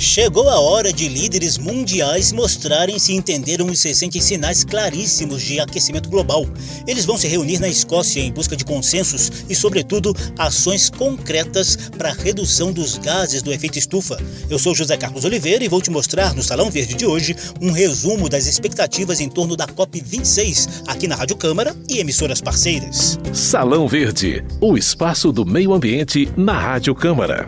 Chegou a hora de líderes mundiais mostrarem se entenderam os recentes sinais claríssimos de aquecimento global. Eles vão se reunir na Escócia em busca de consensos e, sobretudo, ações concretas para a redução dos gases do efeito estufa. Eu sou José Carlos Oliveira e vou te mostrar no Salão Verde de hoje um resumo das expectativas em torno da COP26 aqui na Rádio Câmara e emissoras parceiras. Salão Verde, o espaço do meio ambiente na Rádio Câmara.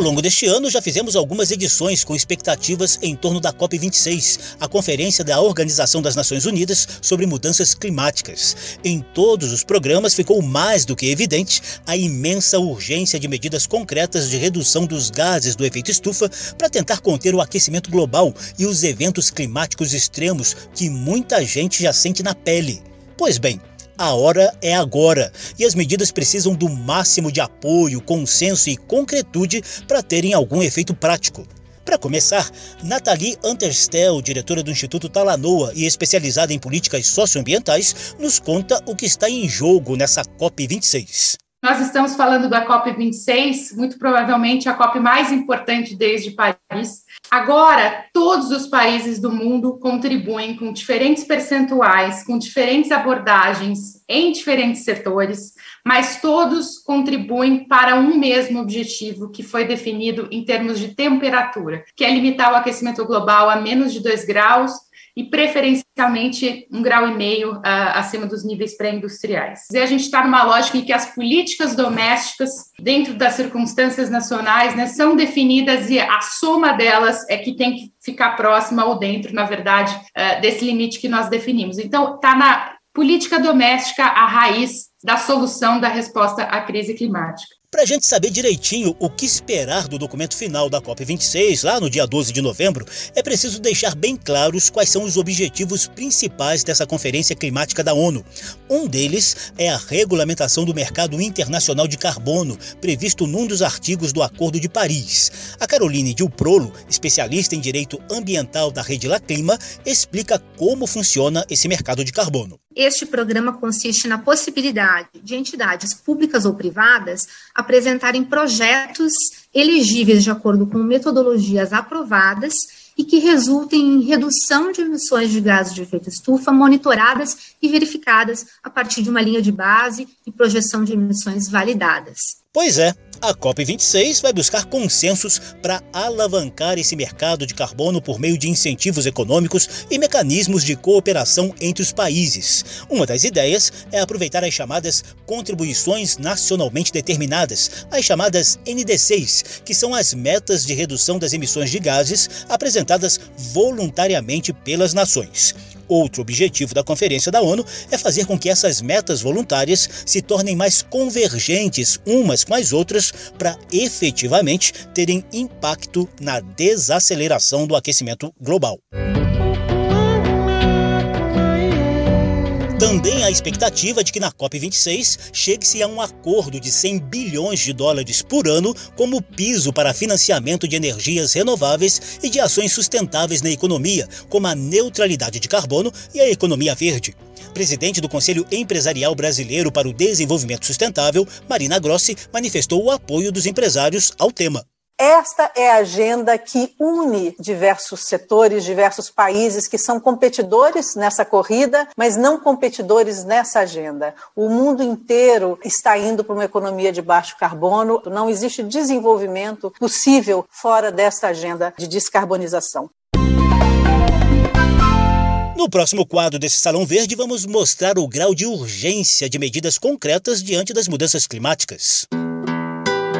Longo deste ano, já fizemos algumas edições com expectativas em torno da COP26, a Conferência da Organização das Nações Unidas sobre Mudanças Climáticas. Em todos os programas ficou mais do que evidente a imensa urgência de medidas concretas de redução dos gases do efeito estufa para tentar conter o aquecimento global e os eventos climáticos extremos que muita gente já sente na pele. Pois bem, a hora é agora e as medidas precisam do máximo de apoio, consenso e concretude para terem algum efeito prático. Para começar, Nathalie Anterstel, diretora do Instituto Talanoa e especializada em políticas socioambientais, nos conta o que está em jogo nessa COP26. Nós estamos falando da COP26, muito provavelmente a COP mais importante desde Paris. Agora, todos os países do mundo contribuem com diferentes percentuais, com diferentes abordagens em diferentes setores, mas todos contribuem para um mesmo objetivo que foi definido em termos de temperatura, que é limitar o aquecimento global a menos de 2 graus e preferencialmente um grau e meio uh, acima dos níveis pré-industriais. E a gente está numa lógica em que as políticas domésticas, dentro das circunstâncias nacionais, né, são definidas e a soma delas é que tem que ficar próxima ou dentro, na verdade, uh, desse limite que nós definimos. Então, está na política doméstica a raiz da solução da resposta à crise climática. Para a gente saber direitinho o que esperar do documento final da COP26, lá no dia 12 de novembro, é preciso deixar bem claros quais são os objetivos principais dessa Conferência Climática da ONU. Um deles é a regulamentação do mercado internacional de carbono, previsto num dos artigos do Acordo de Paris. A Caroline Dilprolo, especialista em direito ambiental da Rede La Clima, explica como funciona esse mercado de carbono. Este programa consiste na possibilidade de entidades públicas ou privadas apresentarem projetos elegíveis de acordo com metodologias aprovadas e que resultem em redução de emissões de gases de efeito estufa monitoradas e verificadas a partir de uma linha de base e projeção de emissões validadas. Pois é, a COP26 vai buscar consensos para alavancar esse mercado de carbono por meio de incentivos econômicos e mecanismos de cooperação entre os países. Uma das ideias é aproveitar as chamadas contribuições nacionalmente determinadas, as chamadas NDCs, que são as metas de redução das emissões de gases apresentadas voluntariamente pelas nações. Outro objetivo da Conferência da ONU é fazer com que essas metas voluntárias se tornem mais convergentes umas com as outras para efetivamente terem impacto na desaceleração do aquecimento global. Também há expectativa de que na COP26 chegue-se a um acordo de 100 bilhões de dólares por ano como piso para financiamento de energias renováveis e de ações sustentáveis na economia, como a neutralidade de carbono e a economia verde. Presidente do Conselho Empresarial Brasileiro para o Desenvolvimento Sustentável, Marina Grossi, manifestou o apoio dos empresários ao tema. Esta é a agenda que une diversos setores, diversos países que são competidores nessa corrida, mas não competidores nessa agenda. O mundo inteiro está indo para uma economia de baixo carbono, não existe desenvolvimento possível fora dessa agenda de descarbonização. No próximo quadro desse Salão Verde, vamos mostrar o grau de urgência de medidas concretas diante das mudanças climáticas.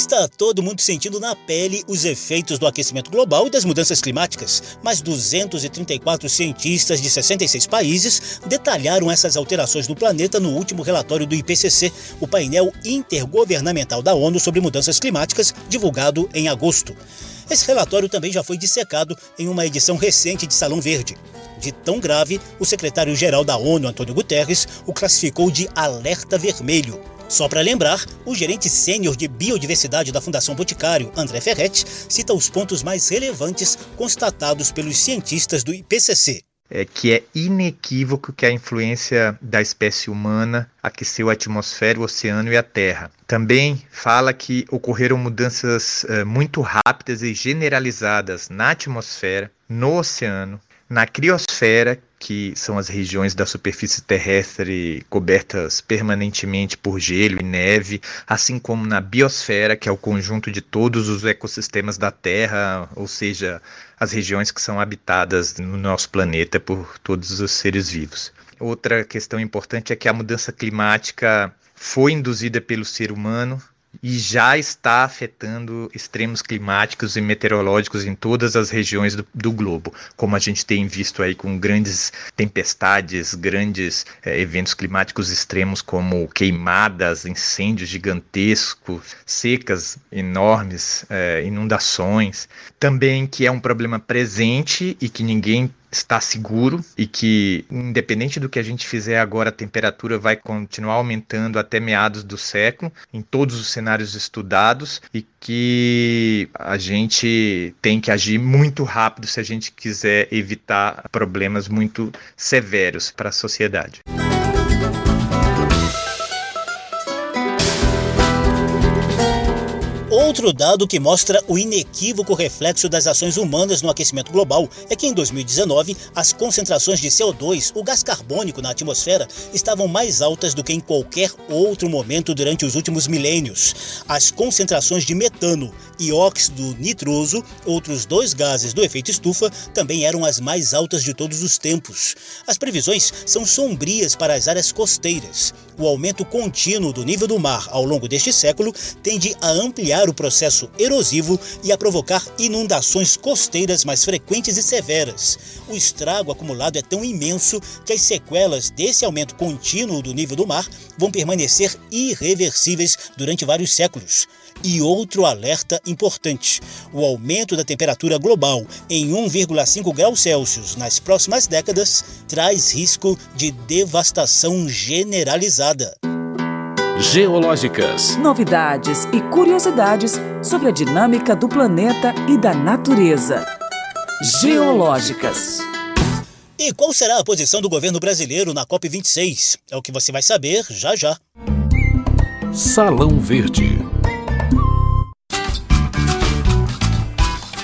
Está todo mundo sentindo na pele os efeitos do aquecimento global e das mudanças climáticas, mas 234 cientistas de 66 países detalharam essas alterações no planeta no último relatório do IPCC, o painel intergovernamental da ONU sobre mudanças climáticas, divulgado em agosto. Esse relatório também já foi dissecado em uma edição recente de Salão Verde. De tão grave, o secretário-geral da ONU, Antônio Guterres, o classificou de alerta vermelho Só para lembrar, o gerente sênior de biodiversidade da Fundação Boticário, André Ferretti, cita os pontos mais relevantes constatados pelos cientistas do IPCC. É que é inequívoco que a influência da espécie humana aqueceu a atmosfera, o oceano e a terra. Também fala que ocorreram mudanças eh, muito rápidas e generalizadas na atmosfera, no oceano, na criosfera, que são as regiões da superfície terrestre cobertas permanentemente por gelo e neve, assim como na biosfera, que é o conjunto de todos os ecossistemas da Terra, ou seja, as regiões que são habitadas no nosso planeta por todos os seres vivos. Outra questão importante é que a mudança climática foi induzida pelo ser humano, e já está afetando extremos climáticos e meteorológicos em todas as regiões do, do globo, como a gente tem visto aí com grandes tempestades, grandes é, eventos climáticos extremos como queimadas, incêndios gigantescos, secas enormes, é, inundações. Também que é um problema presente e que ninguém está seguro e que, independente do que a gente fizer agora, a temperatura vai continuar aumentando até meados do século, em todos os cenários estudados, e que a gente tem que agir muito rápido se a gente quiser evitar problemas muito severos para a sociedade. Outro dado que mostra o inequívoco reflexo das ações humanas no aquecimento global é que em 2019 as concentrações de CO2, o gás carbônico na atmosfera, estavam mais altas do que em qualquer outro momento durante os últimos milênios. As concentrações de metano e óxido nitroso, outros dois gases do efeito estufa, também eram as mais altas de todos os tempos. As previsões são sombrias para as áreas costeiras. O aumento contínuo do nível do mar ao longo deste século tende a ampliar o processo erosivo e a provocar inundações costeiras mais frequentes e severas. O estrago acumulado é tão imenso que as sequelas desse aumento contínuo do nível do mar vão permanecer irreversíveis durante vários séculos. E outro alerta importante: o aumento da temperatura global em 1,5 graus Celsius nas próximas décadas traz risco de devastação generalizada. Geológicas. Novidades e curiosidades sobre a dinâmica do planeta e da natureza. Geológicas. E qual será a posição do governo brasileiro na COP26? É o que você vai saber já já. Salão Verde.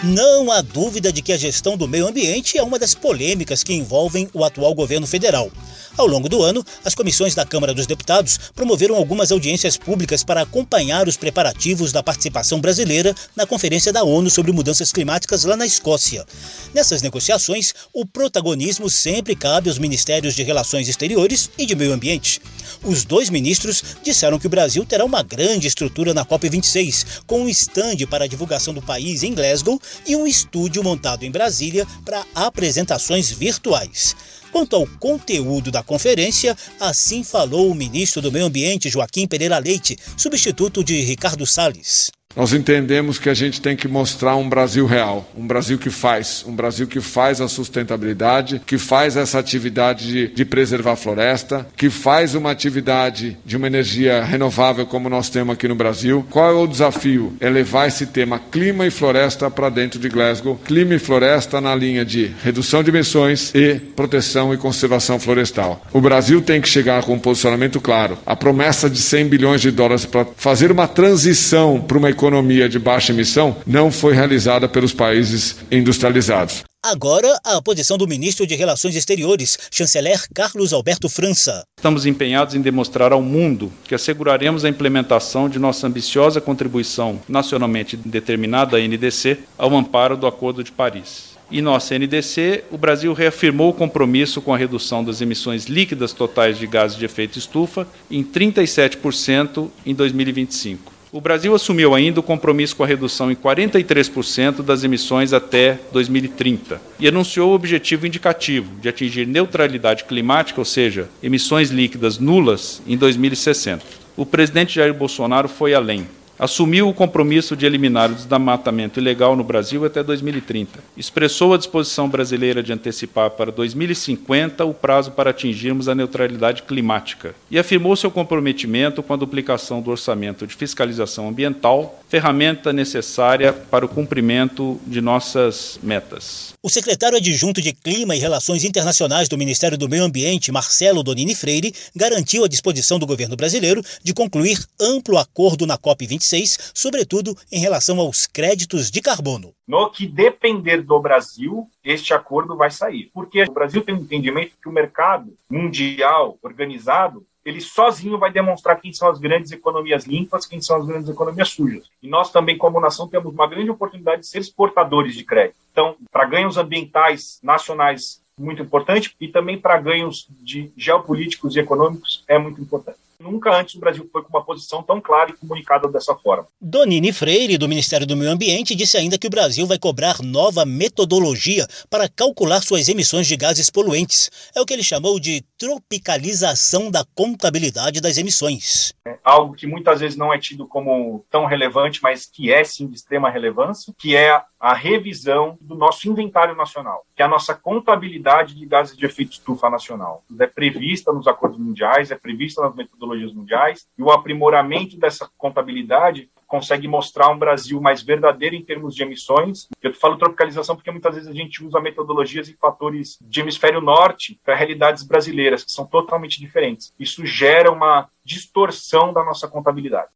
Não há dúvida de que a gestão do meio ambiente é uma das polêmicas que envolvem o atual governo federal. Ao longo do ano, as comissões da Câmara dos Deputados promoveram algumas audiências públicas para acompanhar os preparativos da participação brasileira na Conferência da ONU sobre Mudanças Climáticas lá na Escócia. Nessas negociações, o protagonismo sempre cabe aos Ministérios de Relações Exteriores e de Meio Ambiente. Os dois ministros disseram que o Brasil terá uma grande estrutura na COP26, com um estande para a divulgação do país em Glasgow e um estúdio montado em Brasília para apresentações virtuais. Quanto ao conteúdo da conferência, assim falou o ministro do Meio Ambiente, Joaquim Pereira Leite, substituto de Ricardo Salles. Nós entendemos que a gente tem que mostrar um Brasil real, um Brasil que faz, um Brasil que faz a sustentabilidade, que faz essa atividade de, de, preservar a floresta, que faz uma atividade de uma energia renovável como nós temos aqui no Brasil. Qual é o desafio? É levar esse tema clima e floresta para dentro de Glasgow. Clima e floresta na linha de redução de emissões e proteção e conservação florestal. O Brasil tem que chegar com um posicionamento claro. A promessa de 100 bilhões de dólares para fazer uma transição para uma economia economia de baixa emissão não foi realizada pelos países industrializados. Agora, a posição do ministro de Relações Exteriores, chanceler Carlos Alberto França. Estamos empenhados em demonstrar ao mundo que asseguraremos a implementação de nossa ambiciosa contribuição nacionalmente determinada, a NDC, ao amparo do Acordo de Paris. E nossa NDC, o Brasil reafirmou o compromisso com a redução das emissões líquidas totais de gases de efeito estufa em 37% em 2025 o Brasil assumiu ainda o compromisso com a redução em 43% das emissões até 2030 e anunciou o objetivo indicativo de atingir neutralidade climática, ou seja, emissões líquidas nulas, em 2060. O presidente Jair Bolsonaro foi além assumiu o compromisso de eliminar o desmatamento ilegal no Brasil até 2030. Expressou a disposição brasileira de antecipar para 2050 o prazo para atingirmos a neutralidade climática e afirmou seu comprometimento com a duplicação do orçamento de fiscalização ambiental, ferramenta necessária para o cumprimento de nossas metas. O secretário adjunto de Clima e Relações Internacionais do Ministério do Meio Ambiente, Marcelo Donini Freire, garantiu a disposição do governo brasileiro de concluir amplo acordo na COP26, sobretudo em relação aos créditos de carbono. No que depender do Brasil, este acordo vai sair. Porque o Brasil tem um entendimento que o mercado mundial organizado ele sozinho vai demonstrar quem são as grandes economias limpas, quem são as grandes economias sujas. E nós também, como nação, temos uma grande oportunidade de ser exportadores de crédito. Então, para ganhos ambientais nacionais, muito importante, e também para ganhos de geopolíticos e econômicos, é muito importante. Nunca antes o Brasil foi com uma posição tão clara e comunicada dessa forma. Donini Freire, do Ministério do Meio Ambiente, disse ainda que o Brasil vai cobrar nova metodologia para calcular suas emissões de gases poluentes. É o que ele chamou de tropicalização da contabilidade das emissões. É algo que muitas vezes não é tido como tão relevante, mas que é sim de extrema relevância, que é a revisão do nosso inventário nacional, que é a nossa contabilidade de gases de efeito estufa nacional. É prevista nos acordos mundiais, é prevista nas metodologias mundiais, e o aprimoramento dessa contabilidade consegue mostrar um Brasil mais verdadeiro em termos de emissões. Eu falo tropicalização porque muitas vezes a gente usa metodologias e fatores de hemisfério norte para realidades brasileiras, que são totalmente diferentes. Isso gera uma distorção da nossa contabilidade.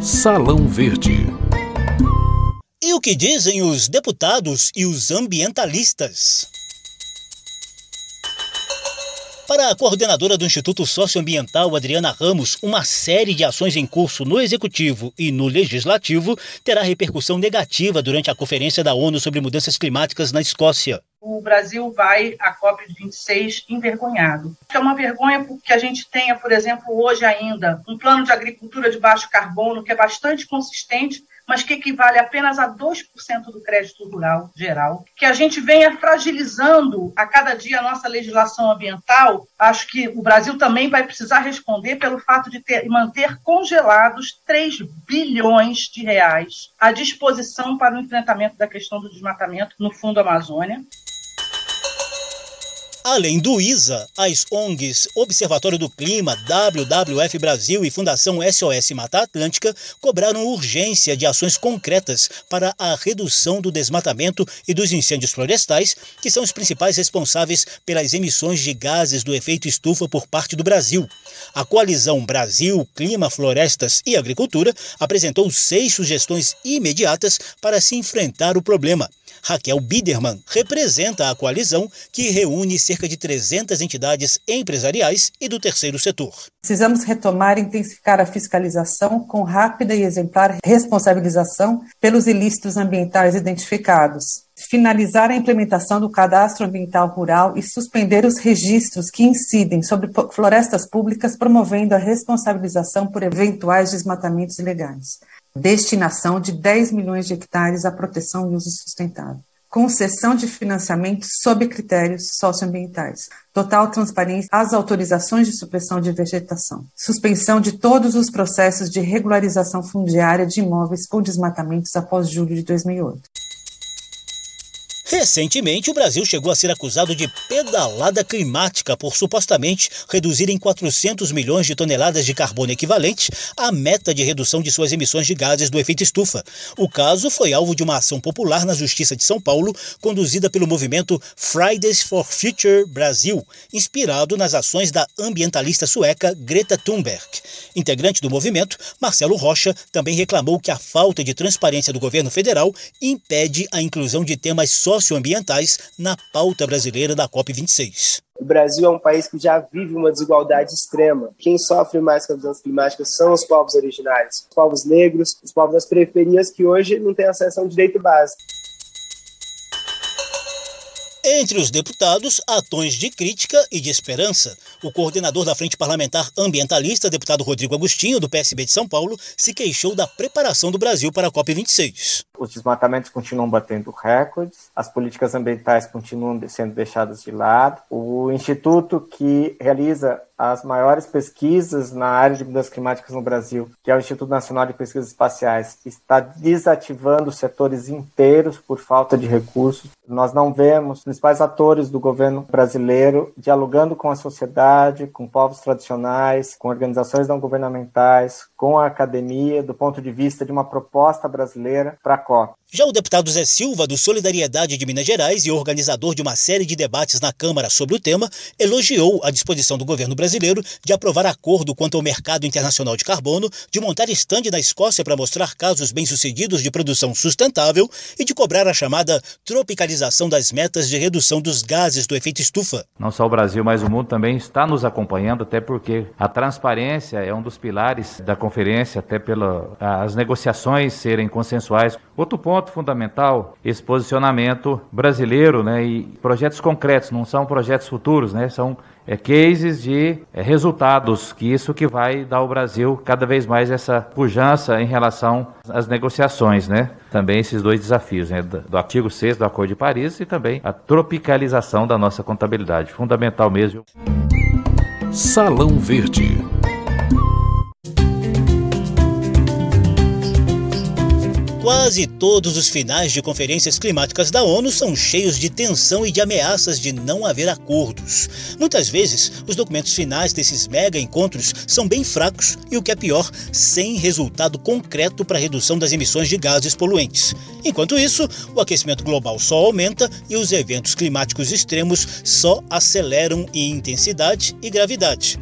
Salão Verde. E o que dizem os deputados e os ambientalistas? Para a coordenadora do Instituto Socioambiental, Adriana Ramos, uma série de ações em curso no Executivo e no Legislativo terá repercussão negativa durante a Conferência da ONU sobre Mudanças Climáticas na Escócia o Brasil vai à COP26 envergonhado. É uma vergonha porque a gente tenha, por exemplo, hoje ainda, um plano de agricultura de baixo carbono que é bastante consistente, mas que equivale apenas a 2% do crédito rural geral, que a gente venha fragilizando a cada dia a nossa legislação ambiental. Acho que o Brasil também vai precisar responder pelo fato de ter, manter congelados 3 bilhões de reais à disposição para o enfrentamento da questão do desmatamento no Fundo Amazônia. Além do ISA, as ONGs Observatório do Clima, WWF Brasil e Fundação SOS Mata Atlântica cobraram urgência de ações concretas para a redução do desmatamento e dos incêndios florestais, que são os principais responsáveis pelas emissões de gases do efeito estufa por parte do Brasil. A coalizão Brasil, Clima, Florestas e Agricultura apresentou seis sugestões imediatas para se enfrentar o problema. Raquel Biderman representa a coalizão que reúne cerca de 300 entidades empresariais e do terceiro setor. Precisamos retomar e intensificar a fiscalização com rápida e exemplar responsabilização pelos ilícitos ambientais identificados finalizar a implementação do cadastro ambiental rural e suspender os registros que incidem sobre florestas públicas, promovendo a responsabilização por eventuais desmatamentos ilegais destinação de 10 milhões de hectares à proteção e uso sustentável, concessão de financiamento sob critérios socioambientais, total transparência às autorizações de supressão de vegetação, suspensão de todos os processos de regularização fundiária de imóveis com desmatamentos após julho de 2008. Recentemente, o Brasil chegou a ser acusado de pedalada climática por supostamente reduzir em 400 milhões de toneladas de carbono equivalente a meta de redução de suas emissões de gases do efeito estufa. O caso foi alvo de uma ação popular na Justiça de São Paulo, conduzida pelo movimento Fridays for Future Brasil, inspirado nas ações da ambientalista sueca Greta Thunberg. Integrante do movimento, Marcelo Rocha também reclamou que a falta de transparência do governo federal impede a inclusão de temas sociais socioambientais na pauta brasileira da COP26. O Brasil é um país que já vive uma desigualdade extrema. Quem sofre mais com as mudanças climáticas são os povos originários, os povos negros, os povos das periferias que hoje não têm acesso a um direito básico. Entre os deputados, há tons de crítica e de esperança. O coordenador da Frente Parlamentar Ambientalista, deputado Rodrigo Agostinho, do PSB de São Paulo, se queixou da preparação do Brasil para a COP26. Os desmatamentos continuam batendo recordes, as políticas ambientais continuam sendo deixadas de lado. O instituto que realiza as maiores pesquisas na área de mudanças climáticas no Brasil, que é o Instituto Nacional de Pesquisas Espaciais, está desativando setores inteiros por falta de recursos. Nós não vemos os principais atores do governo brasileiro dialogando com a sociedade, com povos tradicionais, com organizações não governamentais, com a academia, do ponto de vista de uma proposta brasileira para a COP. Já o deputado Zé Silva, do Solidariedade de Minas Gerais e organizador de uma série de debates na Câmara sobre o tema, elogiou a disposição do governo brasileiro de aprovar acordo quanto ao mercado internacional de carbono, de montar estande na Escócia para mostrar casos bem-sucedidos de produção sustentável e de cobrar a chamada tropicalização das metas de redução dos gases do efeito estufa. Não só o Brasil, mas o mundo também está nos acompanhando, até porque a transparência é um dos pilares da conferência, até pelas negociações serem consensuais. Outro ponto ponto fundamental esse posicionamento brasileiro, né, e projetos concretos, não são projetos futuros, né, são é, cases de é, resultados, que isso que vai dar ao Brasil cada vez mais essa pujança em relação às negociações, né? Também esses dois desafios, né? Do, do artigo 6 do Acordo de Paris e também a tropicalização da nossa contabilidade, fundamental mesmo. Salão Verde. Quase todos os finais de conferências climáticas da ONU são cheios de tensão e de ameaças de não haver acordos. Muitas vezes, os documentos finais desses mega encontros são bem fracos e, o que é pior, sem resultado concreto para a redução das emissões de gases poluentes. Enquanto isso, o aquecimento global só aumenta e os eventos climáticos extremos só aceleram em intensidade e gravidade.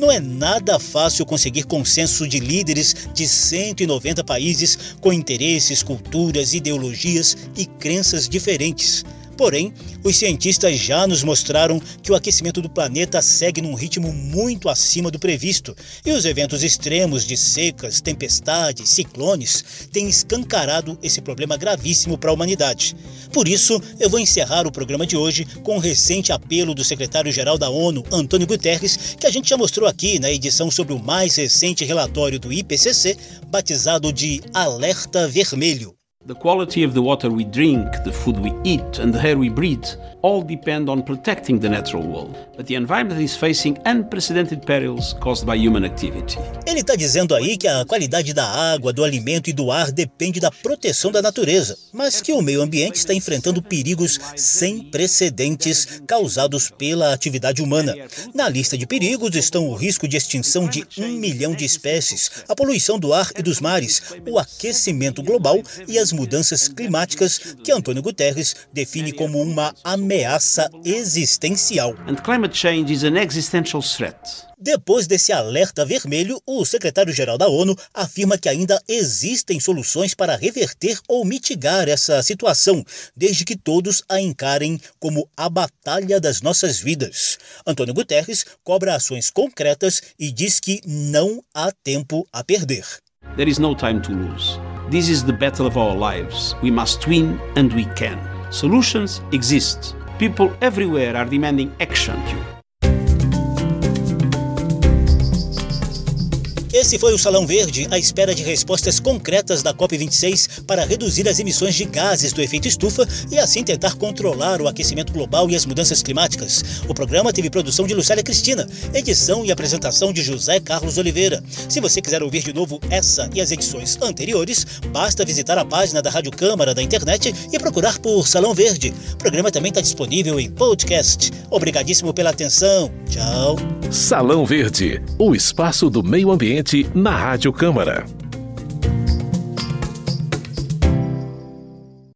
Não é nada fácil conseguir consenso de líderes de 190 países com interesses, culturas, ideologias e crenças diferentes. Porém, os cientistas já nos mostraram que o aquecimento do planeta segue num ritmo muito acima do previsto e os eventos extremos de secas, tempestades, ciclones têm escancarado esse problema gravíssimo para a humanidade. Por isso, eu vou encerrar o programa de hoje com o recente apelo do secretário-geral da ONU, Antônio Guterres, que a gente já mostrou aqui na edição sobre o mais recente relatório do IPCC, batizado de Alerta Vermelho. The quality of the water we drink, the food we eat, and the air we breathe all depend on protecting the natural world, but the environment is facing unprecedented perils caused by human activity. Ele está dizendo aí que a qualidade da água, do alimento e do ar depende da proteção da natureza, mas que o meio ambiente está enfrentando perigos sem precedentes causados pela atividade humana. Na lista de perigos estão o risco de extinção de um milhão de espécies, a poluição do ar e dos mares, o aquecimento global e as mudanças climáticas que Antônio Guterres define como uma ameaça ameaça existencial. Depois desse alerta vermelho, o secretário-geral da ONU afirma que ainda existem soluções para reverter ou mitigar essa situação, desde que todos a encarem como a batalha das nossas vidas. Antônio Guterres cobra ações concretas e diz que não há tempo a perder. There is no time to lose. This is the battle of our lives. We must win and we can. Solutions exist. People everywhere are demanding action. Esse foi o Salão Verde à espera de respostas concretas da COP26 para reduzir as emissões de gases do efeito estufa e assim tentar controlar o aquecimento global e as mudanças climáticas. O programa teve produção de Lucélia Cristina, edição e apresentação de José Carlos Oliveira. Se você quiser ouvir de novo essa e as edições anteriores, basta visitar a página da Rádio Câmara da internet e procurar por Salão Verde. O programa também está disponível em podcast. Obrigadíssimo pela atenção. Tchau. Salão Verde, o espaço do meio ambiente na Rádio Câmara.